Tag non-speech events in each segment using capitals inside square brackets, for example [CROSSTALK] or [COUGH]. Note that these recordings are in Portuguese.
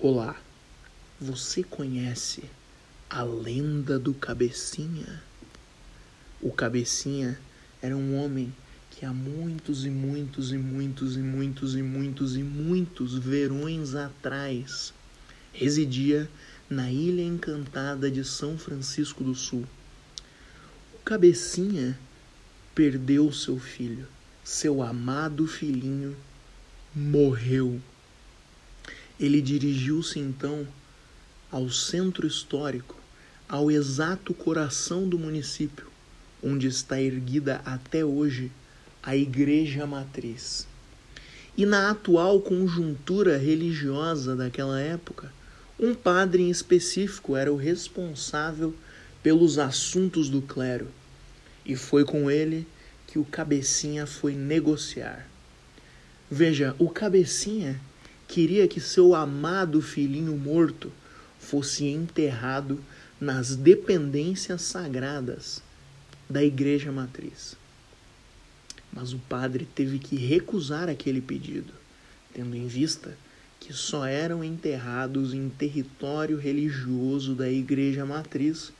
Olá, você conhece a lenda do Cabecinha? O Cabecinha era um homem que há muitos e muitos e muitos e muitos e muitos e muitos verões atrás residia na ilha encantada de São Francisco do Sul. O Cabecinha perdeu seu filho, seu amado filhinho morreu ele dirigiu-se então ao centro histórico, ao exato coração do município, onde está erguida até hoje a Igreja Matriz. E na atual conjuntura religiosa daquela época, um padre em específico era o responsável pelos assuntos do clero, e foi com ele que o cabecinha foi negociar. Veja, o cabecinha queria que seu amado filhinho morto fosse enterrado nas dependências sagradas da Igreja Matriz. Mas o padre teve que recusar aquele pedido, tendo em vista que só eram enterrados em território religioso da Igreja Matriz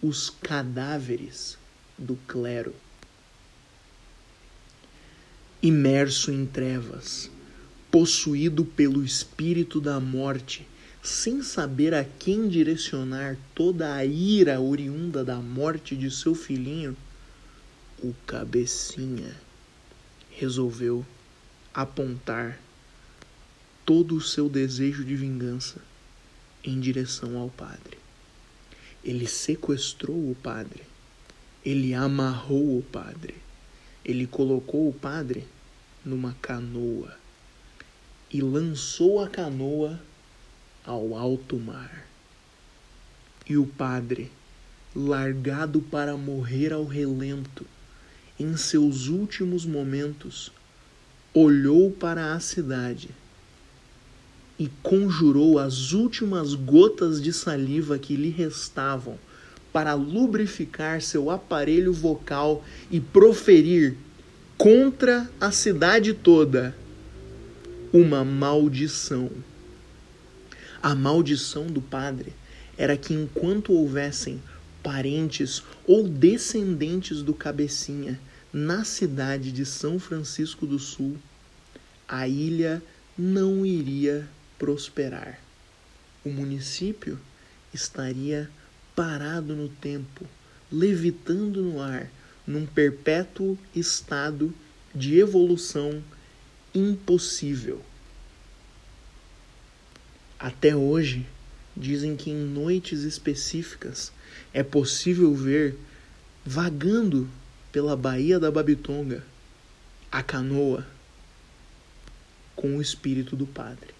os cadáveres do clero. Imerso em trevas, possuído pelo espírito da morte, sem saber a quem direcionar toda a ira oriunda da morte de seu filhinho, o cabecinha resolveu apontar todo o seu desejo de vingança em direção ao padre. Ele sequestrou o padre, ele amarrou o padre, ele colocou o padre numa canoa e lançou a canoa ao alto mar. E o padre, largado para morrer ao relento, em seus últimos momentos, olhou para a cidade e conjurou as últimas gotas de saliva que lhe restavam para lubrificar seu aparelho vocal e proferir contra a cidade toda uma maldição. A maldição do padre era que enquanto houvessem parentes ou descendentes do cabecinha na cidade de São Francisco do Sul, a ilha não iria prosperar. O município estaria parado no tempo, levitando no ar, num perpétuo estado de evolução impossível. Até hoje, dizem que em noites específicas é possível ver vagando pela Baía da Babitonga a canoa com o espírito do padre.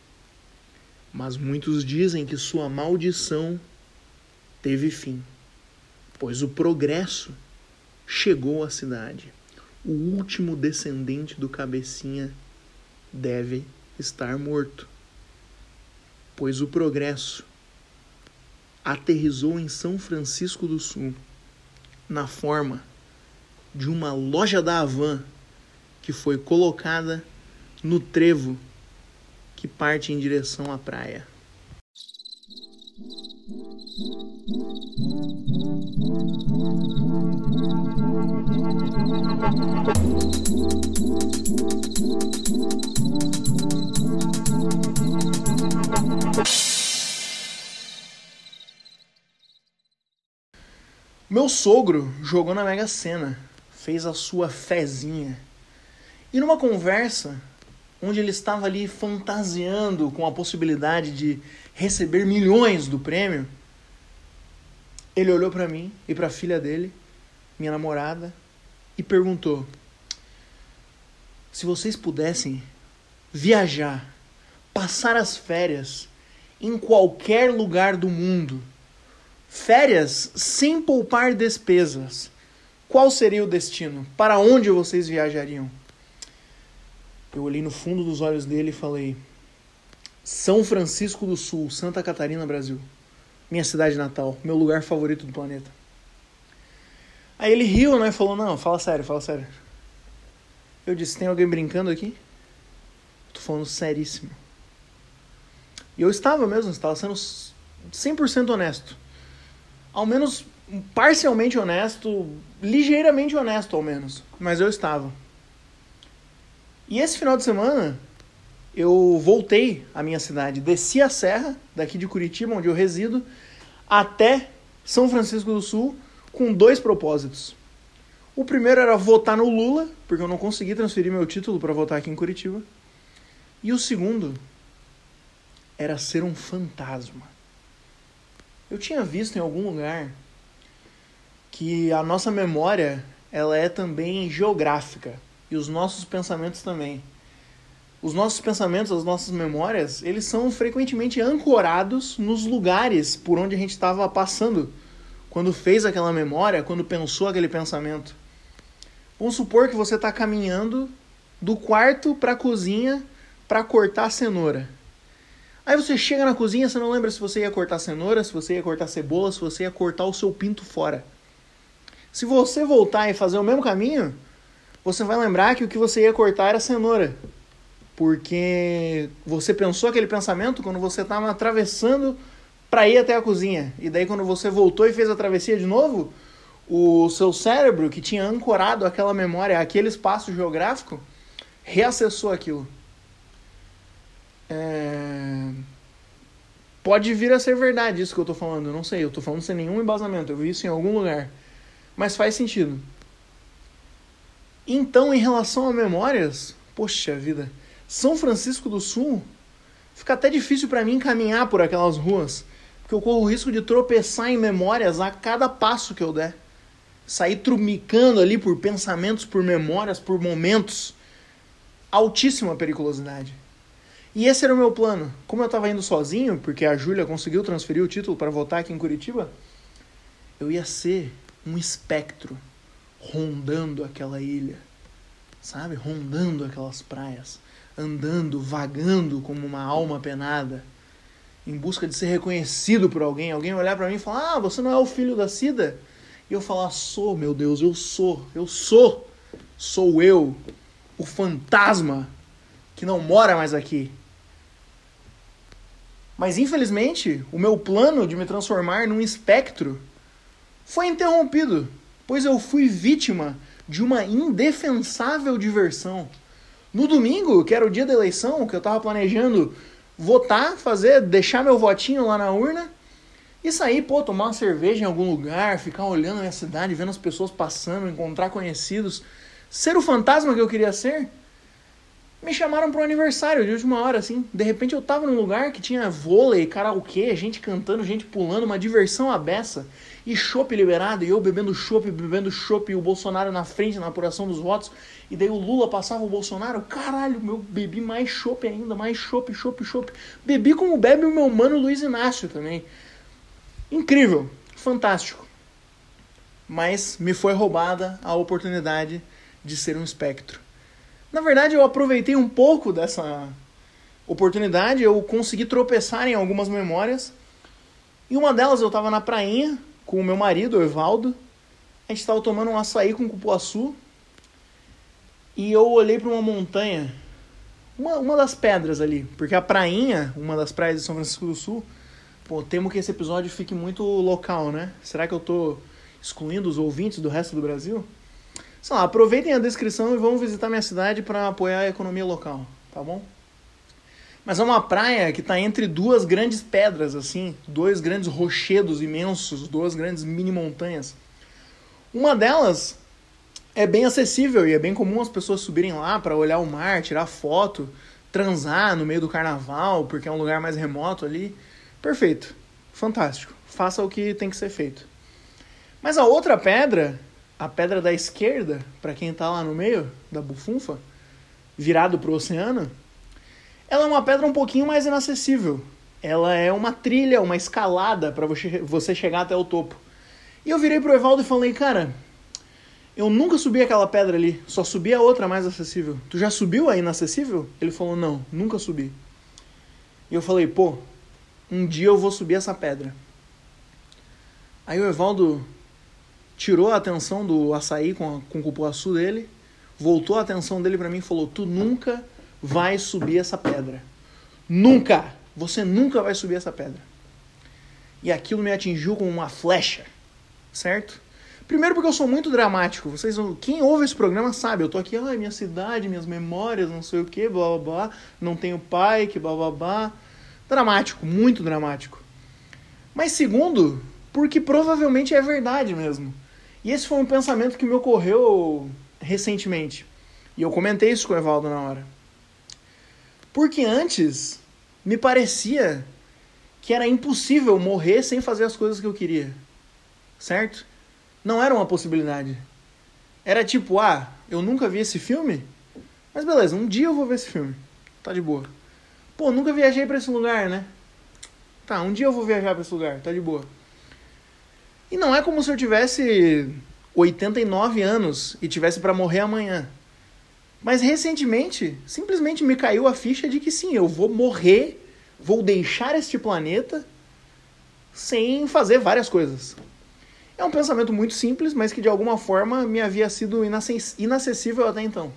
Mas muitos dizem que sua maldição teve fim, pois o progresso chegou à cidade. O último descendente do cabecinha deve estar morto, pois o progresso aterrizou em São Francisco do Sul na forma de uma loja da Havan que foi colocada no trevo que parte em direção à praia. Sogro jogou na Mega Sena, fez a sua fezinha. E numa conversa onde ele estava ali fantasiando com a possibilidade de receber milhões do prêmio, ele olhou para mim e para a filha dele, minha namorada, e perguntou: Se vocês pudessem viajar, passar as férias em qualquer lugar do mundo, Férias sem poupar despesas. Qual seria o destino? Para onde vocês viajariam? Eu olhei no fundo dos olhos dele e falei: São Francisco do Sul, Santa Catarina, Brasil. Minha cidade natal, meu lugar favorito do planeta. Aí ele riu, né? Falou: Não, fala sério, fala sério. Eu disse: Tem alguém brincando aqui? Tô falando seríssimo. E eu estava mesmo, estava sendo 100% honesto. Ao menos parcialmente honesto, ligeiramente honesto ao menos, mas eu estava. E esse final de semana eu voltei à minha cidade, desci a serra daqui de Curitiba, onde eu resido, até São Francisco do Sul com dois propósitos. O primeiro era votar no Lula, porque eu não consegui transferir meu título para votar aqui em Curitiba. E o segundo era ser um fantasma. Eu tinha visto em algum lugar que a nossa memória ela é também geográfica e os nossos pensamentos também. Os nossos pensamentos, as nossas memórias, eles são frequentemente ancorados nos lugares por onde a gente estava passando quando fez aquela memória, quando pensou aquele pensamento. Vamos supor que você está caminhando do quarto para a cozinha para cortar a cenoura. Aí você chega na cozinha, você não lembra se você ia cortar cenoura, se você ia cortar cebola, se você ia cortar o seu pinto fora. Se você voltar e fazer o mesmo caminho, você vai lembrar que o que você ia cortar era cenoura. Porque você pensou aquele pensamento quando você estava atravessando para ir até a cozinha. E daí quando você voltou e fez a travessia de novo, o seu cérebro, que tinha ancorado aquela memória, aquele espaço geográfico, reacessou aquilo. É... Pode vir a ser verdade isso que eu estou falando, eu não sei, eu estou falando sem nenhum embasamento, eu vi isso em algum lugar mas faz sentido. Então, em relação a memórias, poxa vida, São Francisco do Sul fica até difícil para mim caminhar por aquelas ruas, porque eu corro o risco de tropeçar em memórias a cada passo que eu der. Sair trumicando ali por pensamentos, por memórias, por momentos. Altíssima periculosidade. E esse era o meu plano. Como eu estava indo sozinho, porque a Júlia conseguiu transferir o título para votar aqui em Curitiba, eu ia ser um espectro rondando aquela ilha, sabe? Rondando aquelas praias, andando, vagando como uma alma penada, em busca de ser reconhecido por alguém. Alguém olhar para mim e falar: Ah, você não é o filho da Cida? E eu falar: Sou, meu Deus, eu sou, eu sou, sou eu, o fantasma que não mora mais aqui. Mas infelizmente, o meu plano de me transformar num espectro foi interrompido, pois eu fui vítima de uma indefensável diversão. No domingo, que era o dia da eleição, que eu estava planejando votar, fazer, deixar meu votinho lá na urna e sair, pô, tomar uma cerveja em algum lugar, ficar olhando a minha cidade, vendo as pessoas passando, encontrar conhecidos, ser o fantasma que eu queria ser. Me chamaram para um aniversário de última hora, assim. De repente eu tava num lugar que tinha vôlei, karaokê, gente cantando, gente pulando, uma diversão à beça e chopp liberado, e eu bebendo chopp, bebendo chopp, e o Bolsonaro na frente na apuração dos votos, e daí o Lula passava o Bolsonaro, caralho, meu, bebi mais chopp ainda, mais chopp, chopp, chopp. Bebi como bebe o meu mano Luiz Inácio também. Incrível, fantástico. Mas me foi roubada a oportunidade de ser um espectro. Na verdade, eu aproveitei um pouco dessa oportunidade, eu consegui tropeçar em algumas memórias. E uma delas eu estava na prainha, com o meu marido, o Evaldo. A gente estava tomando um açaí com cupuaçu. E eu olhei para uma montanha, uma, uma das pedras ali, porque a prainha, uma das praias de São Francisco do Sul, pô, temo que esse episódio fique muito local, né? Será que eu tô excluindo os ouvintes do resto do Brasil? Sei lá, aproveitem a descrição e vão visitar minha cidade para apoiar a economia local, tá bom? Mas é uma praia que está entre duas grandes pedras, assim, dois grandes rochedos imensos, duas grandes mini montanhas. Uma delas é bem acessível e é bem comum as pessoas subirem lá para olhar o mar, tirar foto, transar no meio do carnaval, porque é um lugar mais remoto ali. Perfeito, fantástico. Faça o que tem que ser feito. Mas a outra pedra, a pedra da esquerda, para quem está lá no meio da bufunfa, virado para o oceano, ela é uma pedra um pouquinho mais inacessível. Ela é uma trilha, uma escalada para você chegar até o topo. E eu virei pro Evaldo e falei, cara, eu nunca subi aquela pedra ali, só subi a outra mais acessível. Tu já subiu a inacessível? Ele falou, não, nunca subi. E eu falei, pô, um dia eu vou subir essa pedra. Aí o Evaldo tirou a atenção do açaí com, a, com o cupuaçu dele, voltou a atenção dele para mim e falou, tu nunca vai subir essa pedra. Nunca! Você nunca vai subir essa pedra. E aquilo me atingiu como uma flecha, certo? Primeiro porque eu sou muito dramático. Vocês, quem ouve esse programa sabe, eu tô aqui, ai, minha cidade, minhas memórias, não sei o que, blá blá blá, não tenho pai, que blá blá blá. Dramático, muito dramático. Mas segundo, porque provavelmente é verdade mesmo. E esse foi um pensamento que me ocorreu recentemente. E eu comentei isso com o Evaldo na hora. Porque antes me parecia que era impossível morrer sem fazer as coisas que eu queria. Certo? não era uma possibilidade. Era tipo, ah, eu nunca vi esse filme, mas beleza, um dia eu vou ver esse filme. Tá de boa. Pô, nunca viajei para esse lugar, né? Tá, um dia eu vou viajar para esse lugar, tá de boa. E não é como se eu tivesse 89 anos e tivesse para morrer amanhã. Mas recentemente, simplesmente me caiu a ficha de que sim, eu vou morrer, vou deixar este planeta sem fazer várias coisas. É um pensamento muito simples, mas que de alguma forma me havia sido inacessível até então.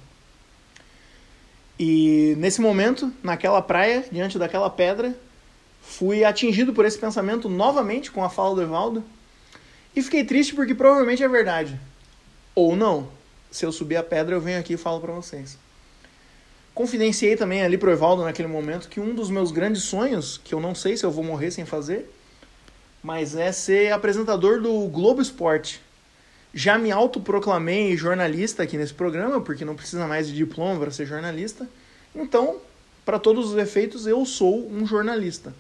E nesse momento, naquela praia, diante daquela pedra, fui atingido por esse pensamento novamente com a fala do Evaldo. E fiquei triste porque provavelmente é verdade. Ou não. Se eu subir a pedra, eu venho aqui e falo para vocês. Confidenciei também ali pro Evaldo naquele momento que um dos meus grandes sonhos, que eu não sei se eu vou morrer sem fazer, mas é ser apresentador do Globo Esporte. Já me autoproclamei jornalista aqui nesse programa, porque não precisa mais de diploma para ser jornalista. Então, para todos os efeitos, eu sou um jornalista.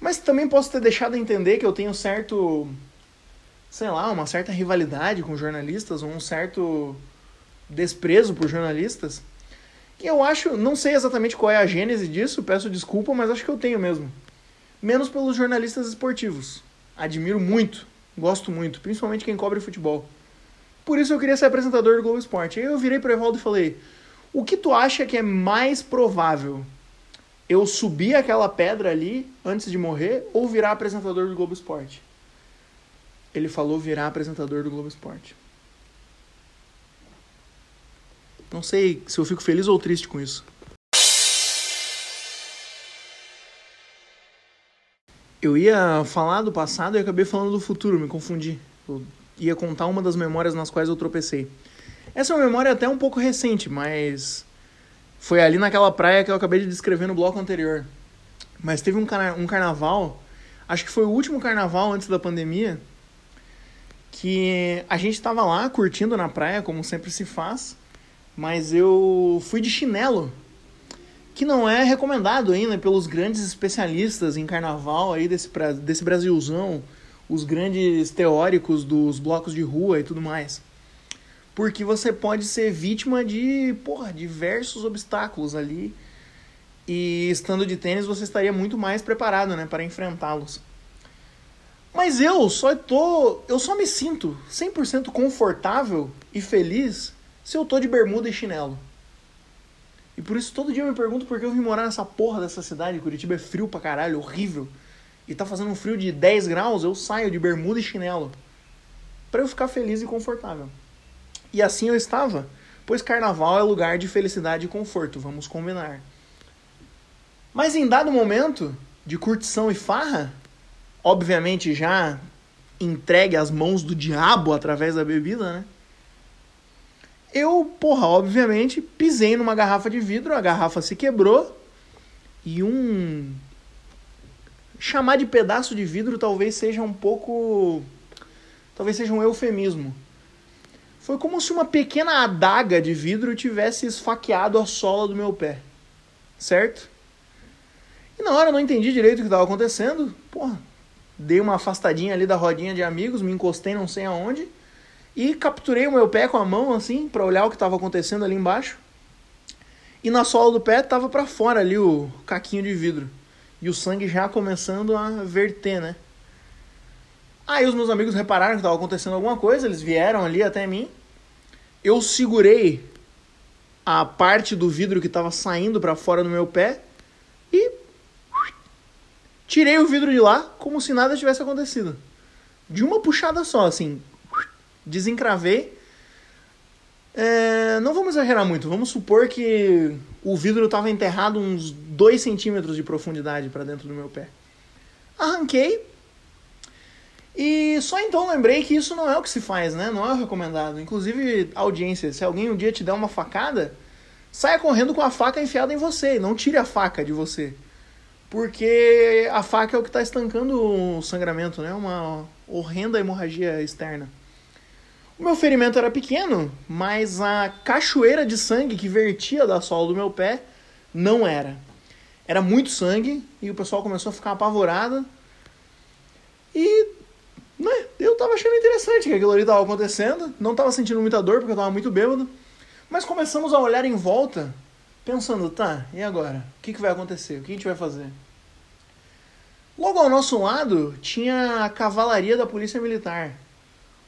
Mas também posso ter deixado a entender que eu tenho certo, sei lá, uma certa rivalidade com jornalistas, um certo desprezo por jornalistas. Que eu acho, não sei exatamente qual é a gênese disso, peço desculpa, mas acho que eu tenho mesmo menos pelos jornalistas esportivos. Admiro muito, gosto muito, principalmente quem cobre futebol. Por isso eu queria ser apresentador do Globo Esporte. Aí eu virei pro Evaldo e falei: "O que tu acha que é mais provável? Eu subir aquela pedra ali antes de morrer ou virar apresentador do Globo Esporte?" Ele falou virar apresentador do Globo Esporte. Não sei se eu fico feliz ou triste com isso. Eu ia falar do passado e acabei falando do futuro, me confundi. Eu ia contar uma das memórias nas quais eu tropecei. Essa é uma memória até um pouco recente, mas foi ali naquela praia que eu acabei de descrever no bloco anterior. Mas teve um, carna um carnaval, acho que foi o último carnaval antes da pandemia, que a gente estava lá curtindo na praia, como sempre se faz, mas eu fui de chinelo que não é recomendado ainda pelos grandes especialistas em carnaval aí desse, desse Brasilzão, os grandes teóricos dos blocos de rua e tudo mais. Porque você pode ser vítima de, porra, diversos obstáculos ali. E estando de tênis você estaria muito mais preparado, né, para enfrentá-los. Mas eu só tô, eu só me sinto 100% confortável e feliz se eu tô de bermuda e chinelo. E por isso todo dia eu me pergunto por que eu vim morar nessa porra dessa cidade. Curitiba é frio pra caralho, horrível. E tá fazendo um frio de 10 graus, eu saio de bermuda e chinelo. para eu ficar feliz e confortável. E assim eu estava, pois carnaval é lugar de felicidade e conforto, vamos combinar. Mas em dado momento de curtição e farra, obviamente já entregue às mãos do diabo através da bebida, né? Eu, porra, obviamente, pisei numa garrafa de vidro, a garrafa se quebrou e um. Chamar de pedaço de vidro talvez seja um pouco. Talvez seja um eufemismo. Foi como se uma pequena adaga de vidro tivesse esfaqueado a sola do meu pé. Certo? E na hora eu não entendi direito o que estava acontecendo. Porra, dei uma afastadinha ali da rodinha de amigos, me encostei não sei aonde e capturei o meu pé com a mão, assim, para olhar o que estava acontecendo ali embaixo. E na sola do pé tava para fora ali o caquinho de vidro. E o sangue já começando a verter, né? Aí os meus amigos repararam que estava acontecendo alguma coisa, eles vieram ali até mim. Eu segurei a parte do vidro que estava saindo para fora do meu pé e tirei o vidro de lá como se nada tivesse acontecido. De uma puxada só, assim, desencravei. É, não vamos exagerar muito, vamos supor que o vidro estava enterrado uns 2 centímetros de profundidade para dentro do meu pé. Arranquei. E só então lembrei que isso não é o que se faz, né? Não é o recomendado. Inclusive, audiência, se alguém um dia te der uma facada, saia correndo com a faca enfiada em você. Não tire a faca de você. Porque a faca é o que está estancando o sangramento, né? Uma horrenda hemorragia externa. O meu ferimento era pequeno, mas a cachoeira de sangue que vertia da sola do meu pé não era. Era muito sangue e o pessoal começou a ficar apavorado. E né, eu tava achando interessante que aquilo ali tava acontecendo. Não tava sentindo muita dor porque eu tava muito bêbado. Mas começamos a olhar em volta, pensando, tá, e agora? O que, que vai acontecer? O que a gente vai fazer? Logo ao nosso lado tinha a cavalaria da Polícia Militar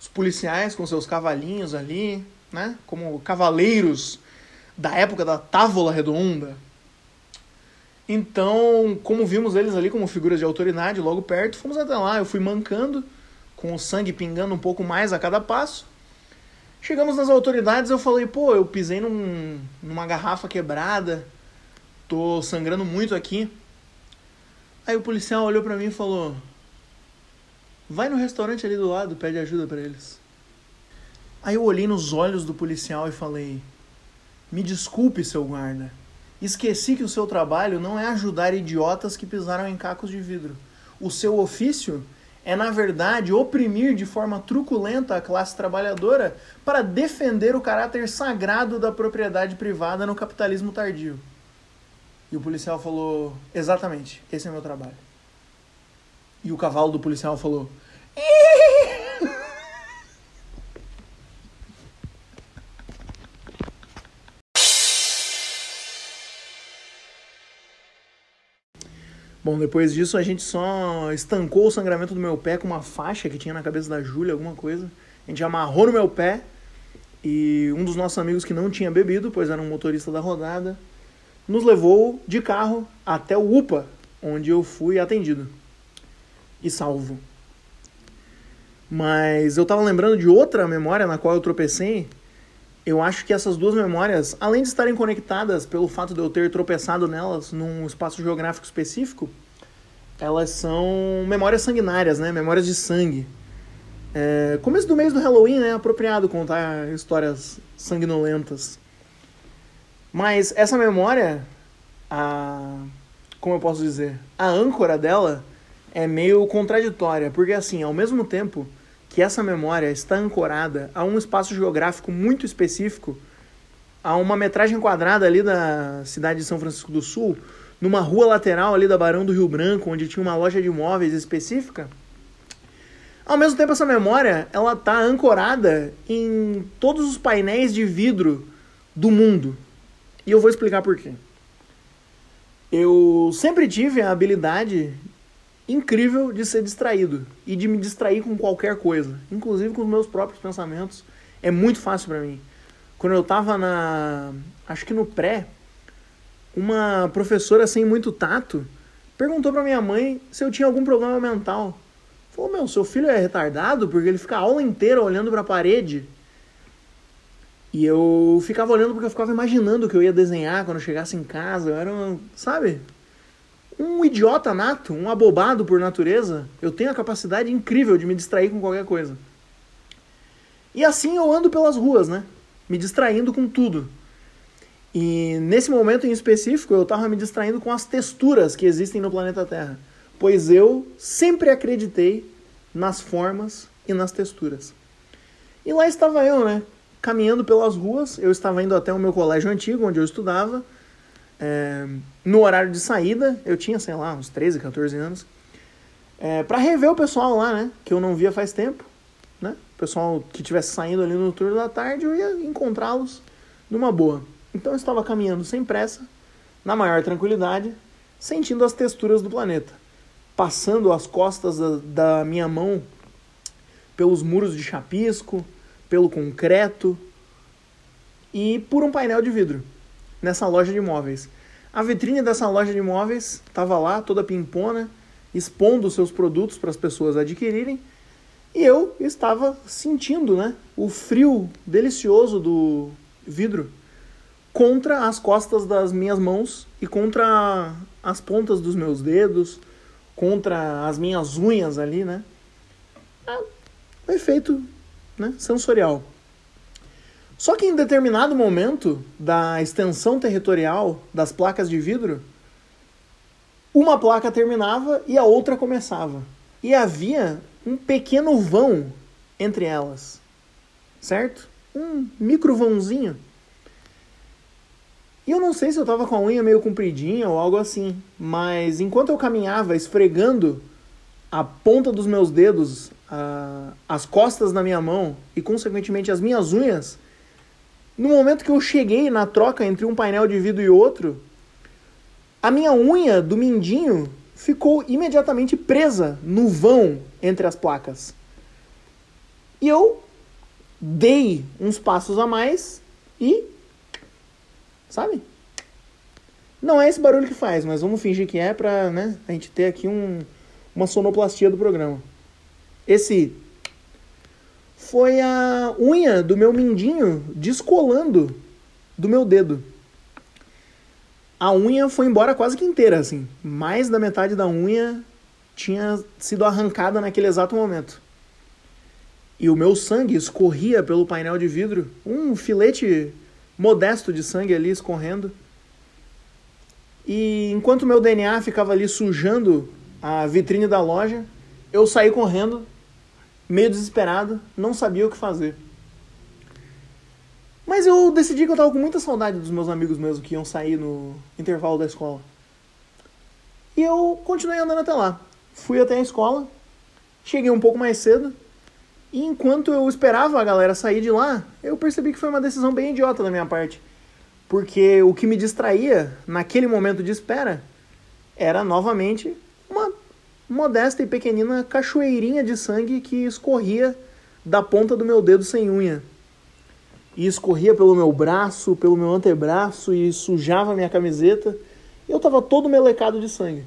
os policiais com seus cavalinhos ali, né? Como cavaleiros da época da Távola Redonda. Então, como vimos eles ali como figuras de autoridade logo perto, fomos até lá. Eu fui mancando, com o sangue pingando um pouco mais a cada passo. Chegamos nas autoridades, eu falei, pô, eu pisei num, numa garrafa quebrada, tô sangrando muito aqui. Aí o policial olhou para mim e falou: Vai no restaurante ali do lado, pede ajuda para eles. Aí eu olhei nos olhos do policial e falei: Me desculpe, seu guarda. Esqueci que o seu trabalho não é ajudar idiotas que pisaram em cacos de vidro. O seu ofício é, na verdade, oprimir de forma truculenta a classe trabalhadora para defender o caráter sagrado da propriedade privada no capitalismo tardio. E o policial falou: Exatamente, esse é meu trabalho. E o cavalo do policial falou: Bom, depois disso a gente só estancou o sangramento do meu pé com uma faixa que tinha na cabeça da Júlia, alguma coisa. A gente amarrou no meu pé e um dos nossos amigos que não tinha bebido, pois era um motorista da rodada, nos levou de carro até o UPA, onde eu fui atendido e salvo. Mas eu estava lembrando de outra memória na qual eu tropecei. Eu acho que essas duas memórias, além de estarem conectadas pelo fato de eu ter tropeçado nelas num espaço geográfico específico, elas são memórias sanguinárias, né? Memórias de sangue. É, começo do mês do Halloween, né? Apropriado contar histórias sanguinolentas. Mas essa memória, a, como eu posso dizer, a âncora dela é meio contraditória, porque assim, ao mesmo tempo que essa memória está ancorada a um espaço geográfico muito específico, a uma metragem quadrada ali da cidade de São Francisco do Sul, numa rua lateral ali da Barão do Rio Branco, onde tinha uma loja de imóveis específica, ao mesmo tempo essa memória, ela está ancorada em todos os painéis de vidro do mundo. E eu vou explicar por quê. Eu sempre tive a habilidade incrível de ser distraído e de me distrair com qualquer coisa, inclusive com os meus próprios pensamentos. É muito fácil para mim. Quando eu tava na, acho que no pré, uma professora sem muito tato perguntou para minha mãe se eu tinha algum problema mental. Falou: "Meu, seu filho é retardado porque ele fica a aula inteira olhando para a parede". E eu ficava olhando porque eu ficava imaginando o que eu ia desenhar quando eu chegasse em casa. Eu era, um, sabe? Um idiota nato, um abobado por natureza, eu tenho a capacidade incrível de me distrair com qualquer coisa. E assim eu ando pelas ruas, né? Me distraindo com tudo. E nesse momento em específico, eu estava me distraindo com as texturas que existem no planeta Terra. Pois eu sempre acreditei nas formas e nas texturas. E lá estava eu, né? Caminhando pelas ruas, eu estava indo até o meu colégio antigo, onde eu estudava é, no horário de saída, eu tinha, sei lá, uns 13, 14 anos, é, para rever o pessoal lá, né? Que eu não via faz tempo, né? O pessoal que estivesse saindo ali no turno da tarde, eu ia encontrá-los numa boa. Então eu estava caminhando sem pressa, na maior tranquilidade, sentindo as texturas do planeta, passando as costas da, da minha mão pelos muros de chapisco, pelo concreto e por um painel de vidro nessa loja de imóveis. A vitrine dessa loja de imóveis estava lá, toda pimpona, expondo seus produtos para as pessoas adquirirem. E eu estava sentindo né, o frio delicioso do vidro contra as costas das minhas mãos e contra as pontas dos meus dedos, contra as minhas unhas ali, né? Ah, efeito né, sensorial. Só que em determinado momento da extensão territorial das placas de vidro, uma placa terminava e a outra começava. E havia um pequeno vão entre elas, certo? Um micro vãozinho. E eu não sei se eu tava com a unha meio compridinha ou algo assim, mas enquanto eu caminhava esfregando a ponta dos meus dedos, a, as costas da minha mão e, consequentemente, as minhas unhas, no momento que eu cheguei na troca entre um painel de vidro e outro, a minha unha do mindinho ficou imediatamente presa no vão entre as placas. E eu dei uns passos a mais e Sabe? Não é esse barulho que faz, mas vamos fingir que é pra né, a gente ter aqui um, uma sonoplastia do programa. Esse foi a unha do meu mindinho descolando do meu dedo. A unha foi embora quase que inteira, assim. Mais da metade da unha tinha sido arrancada naquele exato momento. E o meu sangue escorria pelo painel de vidro, um filete modesto de sangue ali escorrendo. E enquanto meu DNA ficava ali sujando a vitrine da loja, eu saí correndo, meio desesperado, não sabia o que fazer. Mas eu decidi que eu tava com muita saudade dos meus amigos mesmo que iam sair no intervalo da escola. E eu continuei andando até lá. Fui até a escola, cheguei um pouco mais cedo, e enquanto eu esperava a galera sair de lá, eu percebi que foi uma decisão bem idiota da minha parte. Porque o que me distraía naquele momento de espera era novamente modesta e pequenina cachoeirinha de sangue que escorria da ponta do meu dedo sem unha. E escorria pelo meu braço, pelo meu antebraço e sujava minha camiseta. Eu estava todo melecado de sangue.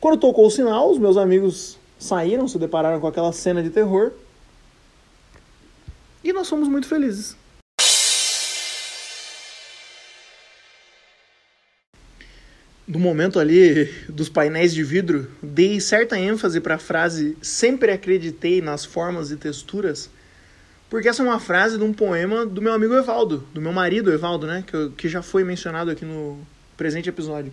Quando tocou o sinal, os meus amigos saíram, se depararam com aquela cena de terror. E nós fomos muito felizes. No momento ali dos painéis de vidro, dei certa ênfase para a frase sempre acreditei nas formas e texturas, porque essa é uma frase de um poema do meu amigo Evaldo, do meu marido Evaldo, né, que, que já foi mencionado aqui no presente episódio.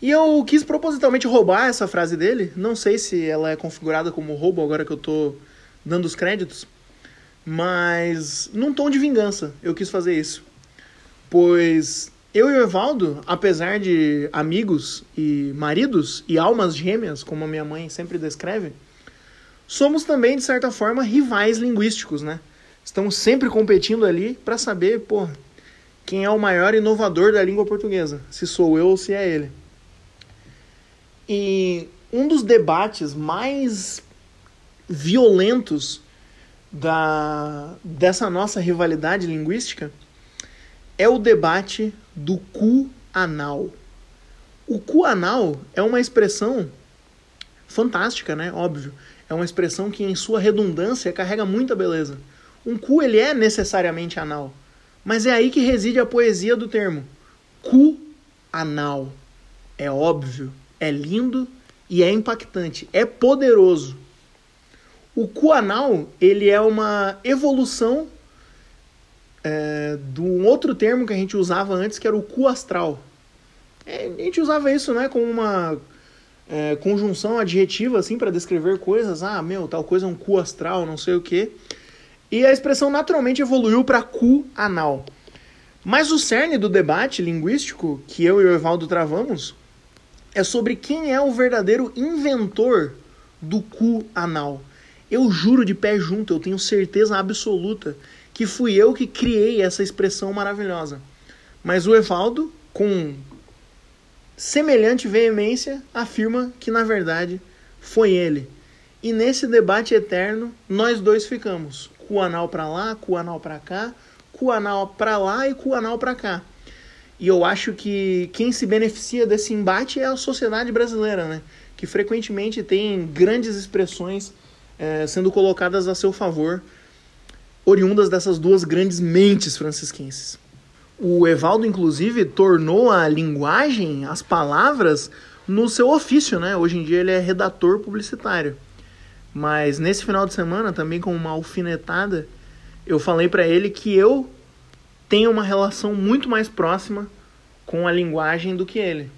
E eu quis propositalmente roubar essa frase dele, não sei se ela é configurada como roubo agora que eu estou dando os créditos, mas num tom de vingança eu quis fazer isso. Pois eu e o Evaldo, apesar de amigos e maridos e almas gêmeas, como a minha mãe sempre descreve, somos também, de certa forma, rivais linguísticos, né? Estamos sempre competindo ali para saber, pô, quem é o maior inovador da língua portuguesa, se sou eu ou se é ele. E um dos debates mais violentos da, dessa nossa rivalidade linguística é o debate do cu anal. O cu anal é uma expressão fantástica, né? Óbvio. É uma expressão que, em sua redundância, carrega muita beleza. Um cu, ele é necessariamente anal. Mas é aí que reside a poesia do termo. Cu anal. É óbvio, é lindo e é impactante. É poderoso. O cu anal, ele é uma evolução é, de um outro termo que a gente usava antes, que era o cu astral. É, a gente usava isso né, como uma é, conjunção adjetiva assim para descrever coisas. Ah, meu, tal coisa é um cu astral, não sei o quê. E a expressão naturalmente evoluiu para cu anal. Mas o cerne do debate linguístico que eu e o Evaldo travamos é sobre quem é o verdadeiro inventor do cu anal. Eu juro de pé junto, eu tenho certeza absoluta que fui eu que criei essa expressão maravilhosa. Mas o Evaldo, com semelhante veemência, afirma que na verdade foi ele. E nesse debate eterno, nós dois ficamos. O anal para lá, o anal para cá, o anal para lá e o anal para cá. E eu acho que quem se beneficia desse embate é a sociedade brasileira, né? Que frequentemente tem grandes expressões é, sendo colocadas a seu favor, oriundas dessas duas grandes mentes francisquenses. O Evaldo, inclusive, tornou a linguagem, as palavras, no seu ofício, né? Hoje em dia ele é redator publicitário. Mas nesse final de semana, também com uma alfinetada, eu falei para ele que eu tenho uma relação muito mais próxima com a linguagem do que ele.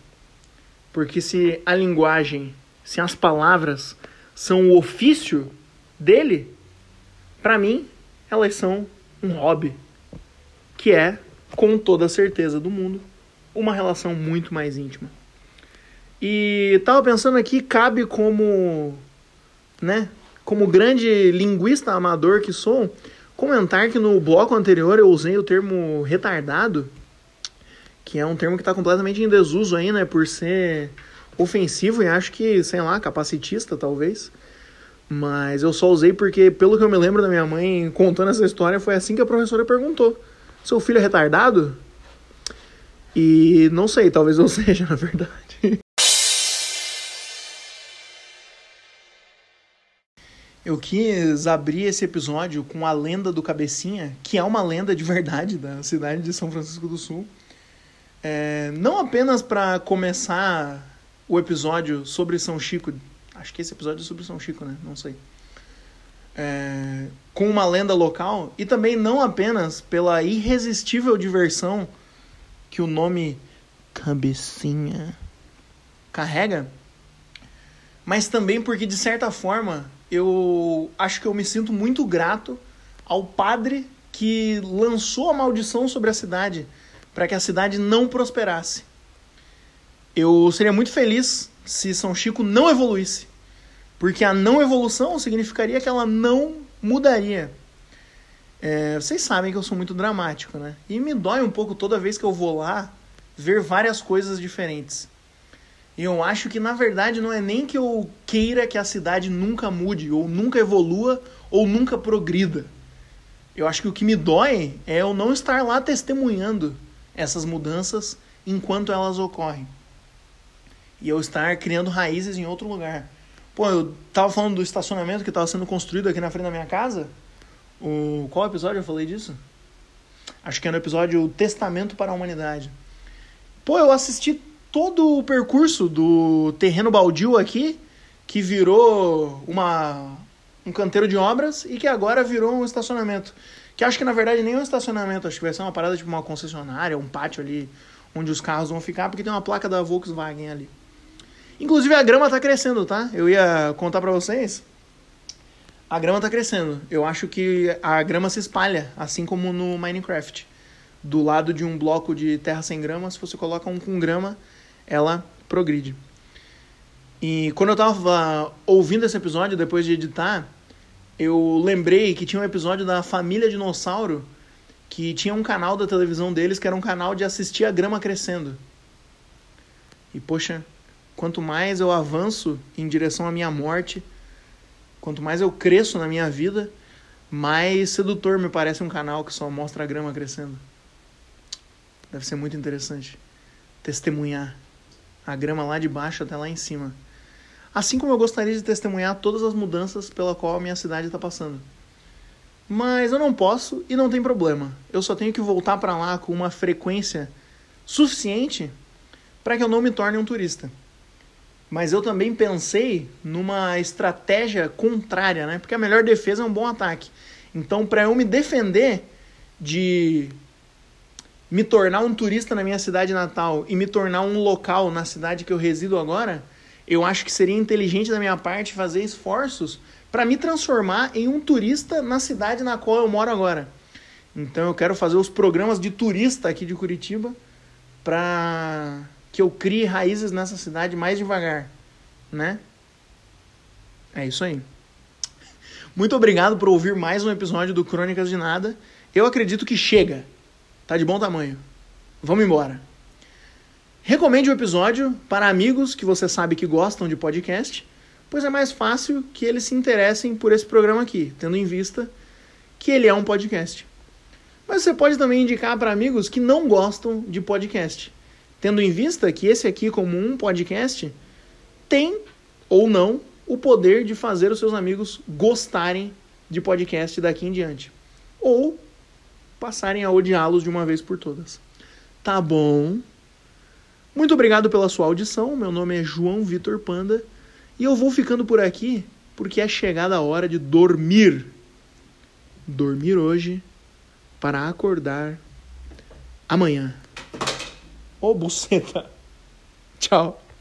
Porque se a linguagem, se as palavras são o ofício dele, para mim, elas são um hobby, que é, com toda a certeza do mundo, uma relação muito mais íntima. E tava pensando aqui, cabe como, né, como grande linguista amador que sou, comentar que no bloco anterior eu usei o termo retardado, que é um termo que está completamente em desuso aí, né, por ser ofensivo e acho que, sei lá, capacitista talvez. Mas eu só usei porque, pelo que eu me lembro da minha mãe contando essa história, foi assim que a professora perguntou: Seu filho é retardado? E não sei, talvez eu [LAUGHS] seja, na verdade. Eu quis abrir esse episódio com a lenda do Cabecinha, que é uma lenda de verdade da cidade de São Francisco do Sul. É, não apenas para começar o episódio sobre São Chico Acho que esse episódio é sobre São Chico, né? Não sei. É, com uma lenda local e também não apenas pela irresistível diversão que o nome Cabecinha carrega, mas também porque de certa forma eu acho que eu me sinto muito grato ao padre que lançou a maldição sobre a cidade para que a cidade não prosperasse. Eu seria muito feliz se São Chico não evoluísse. Porque a não evolução significaria que ela não mudaria. É, vocês sabem que eu sou muito dramático, né? E me dói um pouco toda vez que eu vou lá ver várias coisas diferentes. E eu acho que na verdade não é nem que eu queira que a cidade nunca mude, ou nunca evolua, ou nunca progrida. Eu acho que o que me dói é eu não estar lá testemunhando essas mudanças enquanto elas ocorrem. E eu estar criando raízes em outro lugar. Pô, eu tava falando do estacionamento que tava sendo construído aqui na frente da minha casa. O... Qual episódio eu falei disso? Acho que é no episódio Testamento para a Humanidade. Pô, eu assisti todo o percurso do terreno baldio aqui, que virou uma, um canteiro de obras e que agora virou um estacionamento. Que acho que na verdade nem é um estacionamento, acho que vai ser uma parada tipo uma concessionária, um pátio ali onde os carros vão ficar, porque tem uma placa da Volkswagen ali. Inclusive a grama tá crescendo, tá? Eu ia contar para vocês. A grama tá crescendo. Eu acho que a grama se espalha, assim como no Minecraft. Do lado de um bloco de terra sem grama, se você coloca um com grama, ela progride. E quando eu tava ouvindo esse episódio, depois de editar, eu lembrei que tinha um episódio da Família Dinossauro que tinha um canal da televisão deles que era um canal de assistir a grama crescendo. E poxa, quanto mais eu avanço em direção à minha morte, quanto mais eu cresço na minha vida, mais sedutor me parece um canal que só mostra a grama crescendo. Deve ser muito interessante testemunhar a grama lá de baixo até lá em cima. Assim como eu gostaria de testemunhar todas as mudanças pela qual a minha cidade está passando. Mas eu não posso e não tem problema. Eu só tenho que voltar para lá com uma frequência suficiente para que eu não me torne um turista mas eu também pensei numa estratégia contrária, né? Porque a melhor defesa é um bom ataque. Então, para eu me defender de me tornar um turista na minha cidade natal e me tornar um local na cidade que eu resido agora, eu acho que seria inteligente da minha parte fazer esforços para me transformar em um turista na cidade na qual eu moro agora. Então eu quero fazer os programas de turista aqui de Curitiba para que eu crie raízes nessa cidade mais devagar, né? É isso aí. Muito obrigado por ouvir mais um episódio do Crônicas de Nada. Eu acredito que chega. Tá de bom tamanho. Vamos embora. Recomende o episódio para amigos que você sabe que gostam de podcast, pois é mais fácil que eles se interessem por esse programa aqui, tendo em vista que ele é um podcast. Mas você pode também indicar para amigos que não gostam de podcast tendo em vista que esse aqui, como um podcast, tem ou não o poder de fazer os seus amigos gostarem de podcast daqui em diante. Ou passarem a odiá-los de uma vez por todas. Tá bom. Muito obrigado pela sua audição. Meu nome é João Vitor Panda e eu vou ficando por aqui porque é chegada a hora de dormir. Dormir hoje para acordar amanhã. Ô, buceta. [LAUGHS] Tchau.